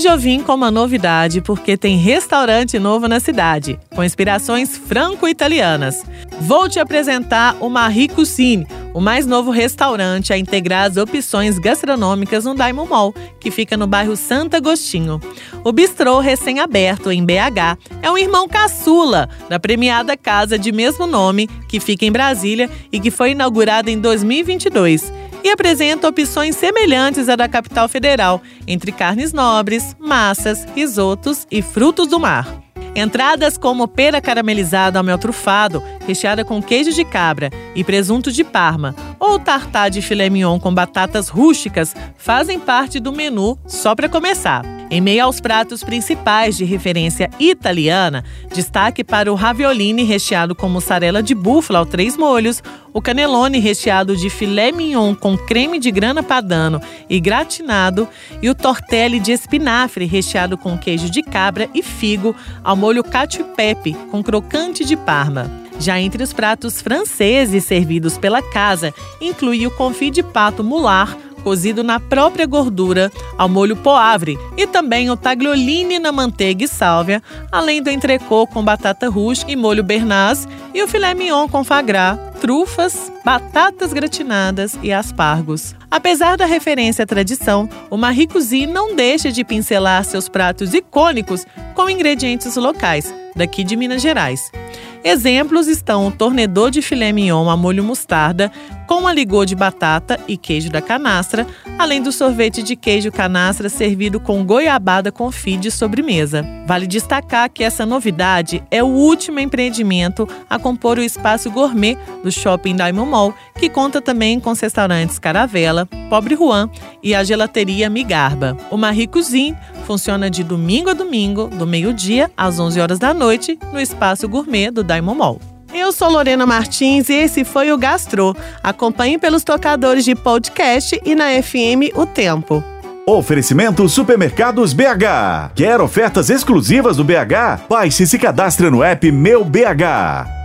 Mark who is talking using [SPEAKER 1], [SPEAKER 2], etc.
[SPEAKER 1] Hoje eu vim com uma novidade porque tem restaurante novo na cidade, com inspirações franco-italianas. Vou te apresentar o Marie Cuisine, o mais novo restaurante a integrar as opções gastronômicas no Diamond Mall, que fica no bairro Santo Agostinho. O bistrô recém-aberto em BH é um irmão caçula da premiada casa de mesmo nome, que fica em Brasília e que foi inaugurada em 2022 e apresenta opções semelhantes à da capital federal, entre carnes nobres, massas, risotos e frutos do mar. Entradas como pera caramelizada ao mel trufado, recheada com queijo de cabra e presunto de parma, ou tartar de filé mignon com batatas rústicas fazem parte do menu só para começar. Em meio aos pratos principais de referência italiana, destaque para o raviolini recheado com mussarela de búfala ao três molhos, o canelone recheado de filé mignon com creme de grana padano e gratinado e o tortelli de espinafre recheado com queijo de cabra e figo ao molho cacio e pepe com crocante de parma. Já entre os pratos franceses servidos pela casa, inclui o confit de pato mular, cozido na própria gordura, ao molho poavre, e também o tagliolini na manteiga e sálvia, além do entrecô com batata rústica e molho bernaz e o filé mignon com fagrá, trufas, batatas gratinadas e aspargos. Apesar da referência à tradição, o Marie não deixa de pincelar seus pratos icônicos com ingredientes locais, daqui de Minas Gerais. Exemplos estão o tornedor de filé mignon a molho mostarda, com aligô de batata e queijo da canastra, além do sorvete de queijo canastra servido com goiabada confit de sobremesa. Vale destacar que essa novidade é o último empreendimento a compor o espaço gourmet do Shopping Diamond Mall, que conta também com os restaurantes Caravela, Pobre Juan e a gelateria Migarba. O Marie Cuisine funciona de domingo a domingo, do meio-dia às 11 horas da noite, no espaço gourmet do Diamond Mall. Eu sou Lorena Martins e esse foi o Gastro. Acompanhe pelos tocadores de podcast e na FM O Tempo.
[SPEAKER 2] Oferecimento Supermercados BH. Quer ofertas exclusivas do BH? Baixe e se cadastre no app Meu BH.